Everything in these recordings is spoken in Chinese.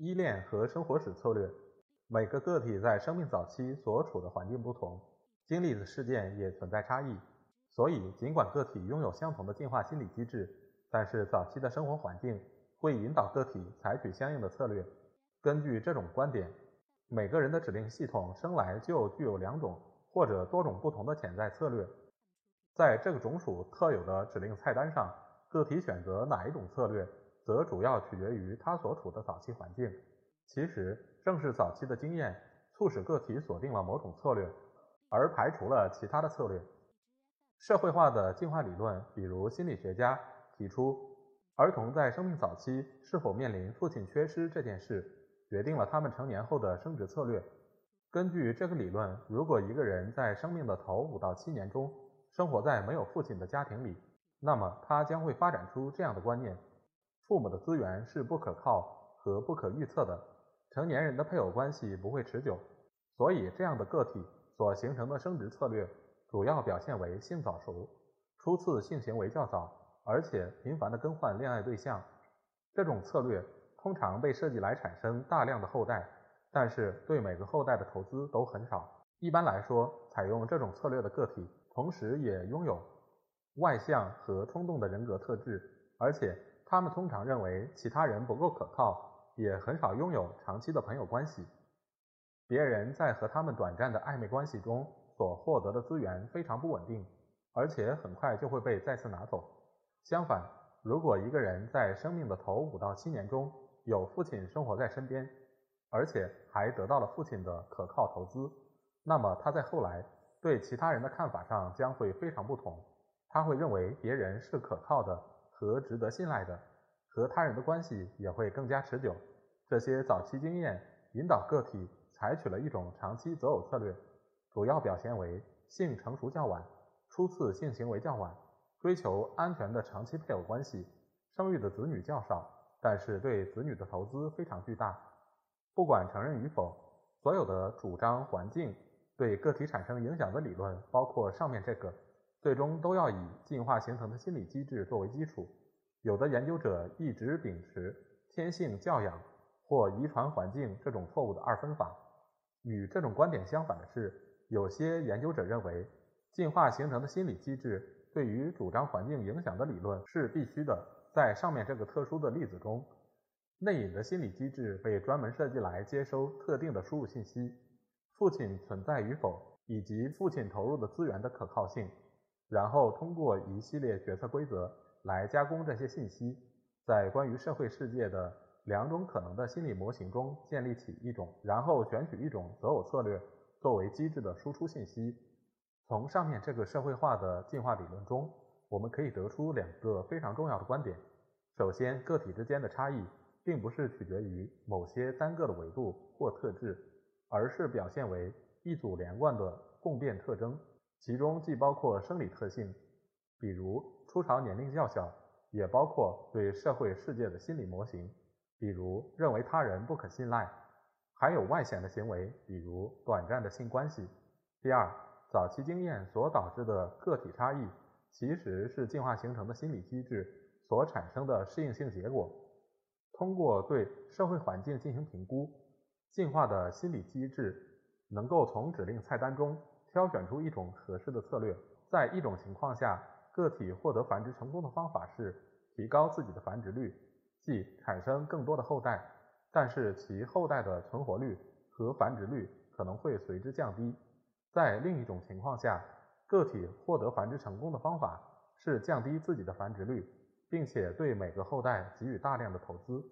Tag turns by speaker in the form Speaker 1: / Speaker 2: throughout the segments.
Speaker 1: 依恋和生活史策略，每个个体在生命早期所处的环境不同，经历的事件也存在差异。所以，尽管个体拥有相同的进化心理机制，但是早期的生活环境会引导个体采取相应的策略。根据这种观点，每个人的指令系统生来就具有两种或者多种不同的潜在策略。在这个种属特有的指令菜单上，个体选择哪一种策略，则主要取决于他所处的早期环境。其实，正是早期的经验促使个体锁定了某种策略，而排除了其他的策略。社会化的进化理论，比如心理学家提出，儿童在生命早期是否面临父亲缺失这件事，决定了他们成年后的生殖策略。根据这个理论，如果一个人在生命的头五到七年中，生活在没有父亲的家庭里，那么他将会发展出这样的观念：父母的资源是不可靠和不可预测的，成年人的配偶关系不会持久，所以这样的个体所形成的生殖策略主要表现为性早熟，初次性行为较早，而且频繁地更换恋爱对象。这种策略通常被设计来产生大量的后代，但是对每个后代的投资都很少。一般来说，采用这种策略的个体。同时也拥有外向和冲动的人格特质，而且他们通常认为其他人不够可靠，也很少拥有长期的朋友关系。别人在和他们短暂的暧昧关系中所获得的资源非常不稳定，而且很快就会被再次拿走。相反，如果一个人在生命的头五到七年中有父亲生活在身边，而且还得到了父亲的可靠投资，那么他在后来。对其他人的看法上将会非常不同，他会认为别人是可靠的和值得信赖的，和他人的关系也会更加持久。这些早期经验引导个体采取了一种长期择偶策略，主要表现为性成熟较晚，初次性行为较晚，追求安全的长期配偶关系，生育的子女较少，但是对子女的投资非常巨大。不管承认与否，所有的主张环境。对个体产生影响的理论，包括上面这个，最终都要以进化形成的心理机制作为基础。有的研究者一直秉持天性教养或遗传环境这种错误的二分法。与这种观点相反的是，有些研究者认为，进化形成的心理机制对于主张环境影响的理论是必须的。在上面这个特殊的例子中，内隐的心理机制被专门设计来接收特定的输入信息。父亲存在与否，以及父亲投入的资源的可靠性，然后通过一系列决策规则来加工这些信息，在关于社会世界的两种可能的心理模型中建立起一种，然后选取一种择偶策略作为机制的输出信息。从上面这个社会化的进化理论中，我们可以得出两个非常重要的观点：首先，个体之间的差异并不是取决于某些单个的维度或特质。而是表现为一组连贯的共变特征，其中既包括生理特性，比如初潮年龄较小，也包括对社会世界的心理模型，比如认为他人不可信赖，还有外显的行为，比如短暂的性关系。第二，早期经验所导致的个体差异，其实是进化形成的心理机制所产生的适应性结果。通过对社会环境进行评估。进化的心理机制能够从指令菜单中挑选出一种合适的策略。在一种情况下，个体获得繁殖成功的方法是提高自己的繁殖率，即产生更多的后代，但是其后代的存活率和繁殖率可能会随之降低。在另一种情况下，个体获得繁殖成功的方法是降低自己的繁殖率，并且对每个后代给予大量的投资。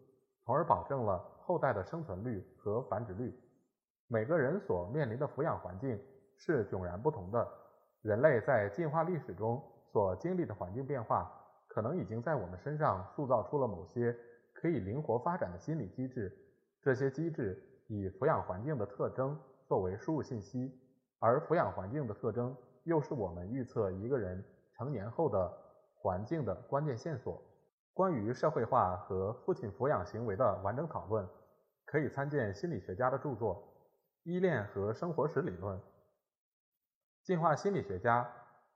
Speaker 1: 从而保证了后代的生存率和繁殖率。每个人所面临的抚养环境是迥然不同的。人类在进化历史中所经历的环境变化，可能已经在我们身上塑造出了某些可以灵活发展的心理机制。这些机制以抚养环境的特征作为输入信息，而抚养环境的特征又是我们预测一个人成年后的环境的关键线索。关于社会化和父亲抚养行为的完整讨论，可以参见心理学家的著作《依恋和生活史理论》。进化心理学家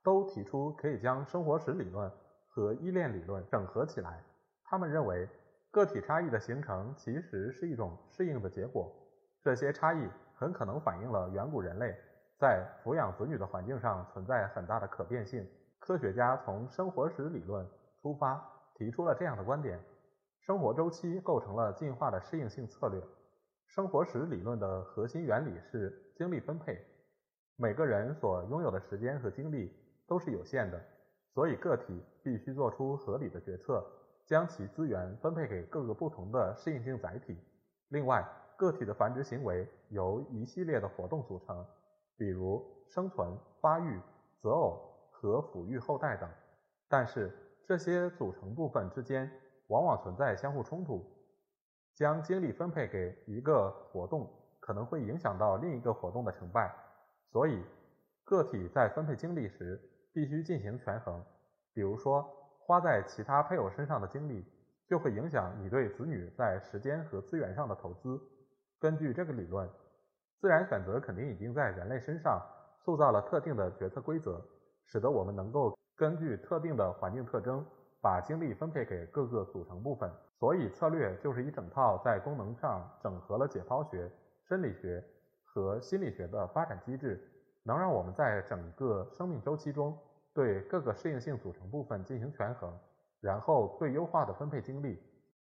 Speaker 1: 都提出可以将生活史理论和依恋理论整合起来。他们认为，个体差异的形成其实是一种适应的结果，这些差异很可能反映了远古人类在抚养子女的环境上存在很大的可变性。科学家从生活史理论出发。提出了这样的观点：生活周期构成了进化的适应性策略。生活史理论的核心原理是精力分配。每个人所拥有的时间和精力都是有限的，所以个体必须做出合理的决策，将其资源分配给各个不同的适应性载体。另外，个体的繁殖行为由一系列的活动组成，比如生存、发育、择偶和抚育后代等。但是，这些组成部分之间往往存在相互冲突，将精力分配给一个活动可能会影响到另一个活动的成败，所以个体在分配精力时必须进行权衡。比如说，花在其他配偶身上的精力就会影响你对子女在时间和资源上的投资。根据这个理论，自然选择肯定已经在人类身上塑造了特定的决策规则，使得我们能够。根据特定的环境特征，把精力分配给各个组成部分。所以，策略就是一整套在功能上整合了解剖学、生理学和心理学的发展机制，能让我们在整个生命周期中对各个适应性组成部分进行权衡，然后最优化的分配精力。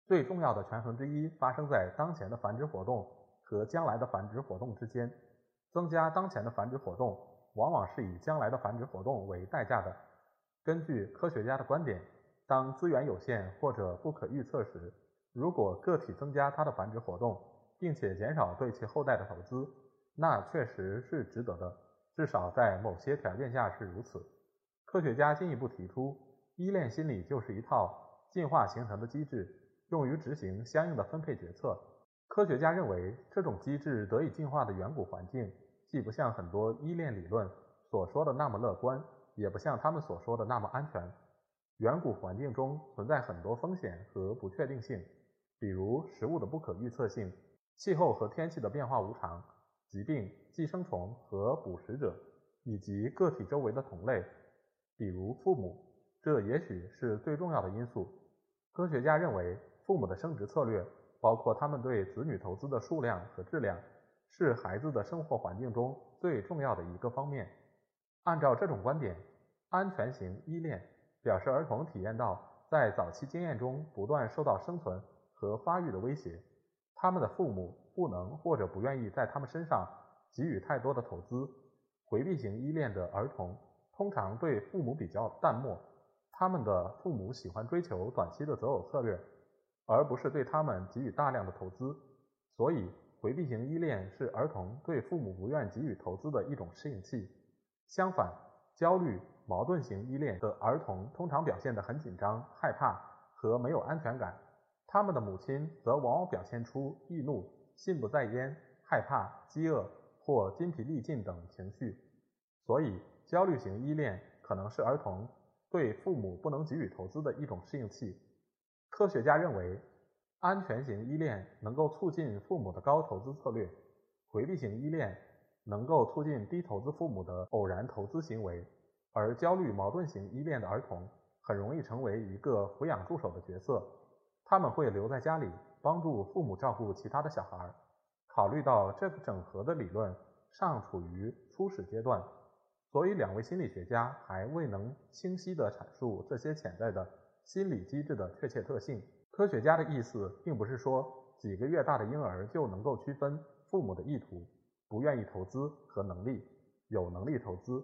Speaker 1: 最重要的权衡之一发生在当前的繁殖活动和将来的繁殖活动之间。增加当前的繁殖活动，往往是以将来的繁殖活动为代价的。根据科学家的观点，当资源有限或者不可预测时，如果个体增加它的繁殖活动，并且减少对其后代的投资，那确实是值得的，至少在某些条件下是如此。科学家进一步提出，依恋心理就是一套进化形成的机制，用于执行相应的分配决策。科学家认为，这种机制得以进化的远古环境，既不像很多依恋理论所说的那么乐观。也不像他们所说的那么安全。远古环境中存在很多风险和不确定性，比如食物的不可预测性、气候和天气的变化无常、疾病、寄生虫和捕食者，以及个体周围的同类，比如父母。这也许是最重要的因素。科学家认为，父母的生殖策略，包括他们对子女投资的数量和质量，是孩子的生活环境中最重要的一个方面。按照这种观点，安全型依恋表示儿童体验到在早期经验中不断受到生存和发育的威胁，他们的父母不能或者不愿意在他们身上给予太多的投资。回避型依恋的儿童通常对父母比较淡漠，他们的父母喜欢追求短期的择偶策略，而不是对他们给予大量的投资。所以，回避型依恋是儿童对父母不愿给予投资的一种适应器。相反，焦虑、矛盾型依恋的儿童通常表现得很紧张、害怕和没有安全感，他们的母亲则往往表现出易怒、心不在焉、害怕、饥饿或筋疲力尽等情绪。所以，焦虑型依恋可能是儿童对父母不能给予投资的一种适应器。科学家认为，安全型依恋能够促进父母的高投资策略，回避型依恋。能够促进低投资父母的偶然投资行为，而焦虑矛盾型依恋的儿童很容易成为一个抚养助手的角色，他们会留在家里帮助父母照顾其他的小孩。考虑到这个整合的理论尚处于初始阶段，所以两位心理学家还未能清晰地阐述这些潜在的心理机制的确切特性。科学家的意思并不是说几个月大的婴儿就能够区分父母的意图。不愿意投资和能力有能力投资，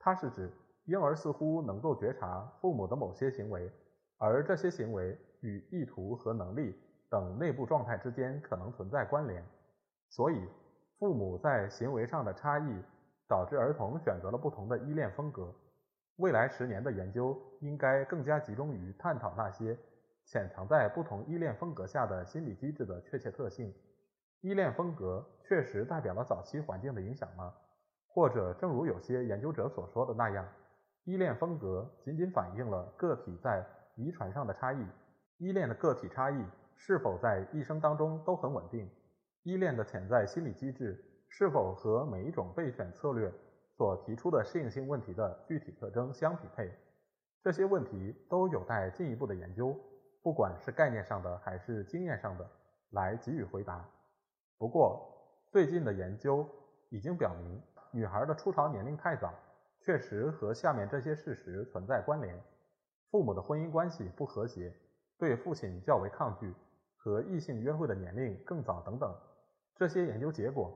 Speaker 1: 它是指婴儿似乎能够觉察父母的某些行为，而这些行为与意图和能力等内部状态之间可能存在关联。所以，父母在行为上的差异导致儿童选择了不同的依恋风格。未来十年的研究应该更加集中于探讨那些潜藏在不同依恋风格下的心理机制的确切特性。依恋风格确实代表了早期环境的影响吗？或者正如有些研究者所说的那样，依恋风格仅仅反映了个体在遗传上的差异？依恋的个体差异是否在一生当中都很稳定？依恋的潜在心理机制是否和每一种备选策略所提出的适应性问题的具体特征相匹配？这些问题都有待进一步的研究，不管是概念上的还是经验上的，来给予回答。不过，最近的研究已经表明，女孩的初潮年龄太早，确实和下面这些事实存在关联：父母的婚姻关系不和谐，对父亲较为抗拒，和异性约会的年龄更早等等。这些研究结果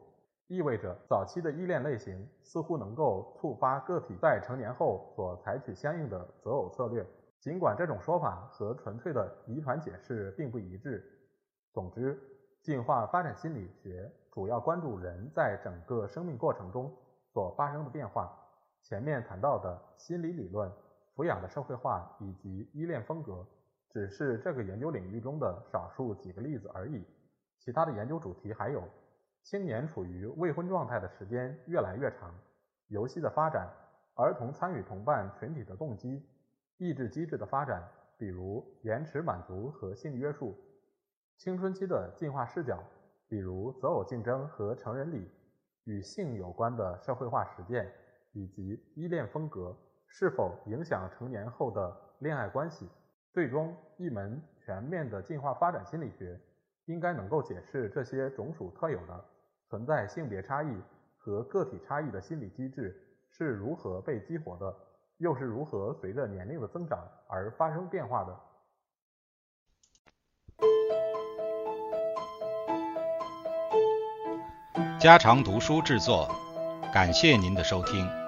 Speaker 1: 意味着，早期的依恋类型似乎能够触发个体在成年后所采取相应的择偶策略，尽管这种说法和纯粹的遗传解释并不一致。总之，进化发展心理学主要关注人在整个生命过程中所发生的变化。前面谈到的心理理论、抚养的社会化以及依恋风格，只是这个研究领域中的少数几个例子而已。其他的研究主题还有：青年处于未婚状态的时间越来越长，游戏的发展，儿童参与同伴群体的动机，抑制机制的发展，比如延迟满足和性约束；青春期的进化视角，比如择偶竞争和成人礼，与性有关的社会化实践，以及依恋风格是否影响成年后的恋爱关系。最终，一门全面的进化发展心理学。应该能够解释这些种属特有的存在性别差异和个体差异的心理机制是如何被激活的，又是如何随着年龄的增长而发生变化的。
Speaker 2: 家常读书制作，感谢您的收听。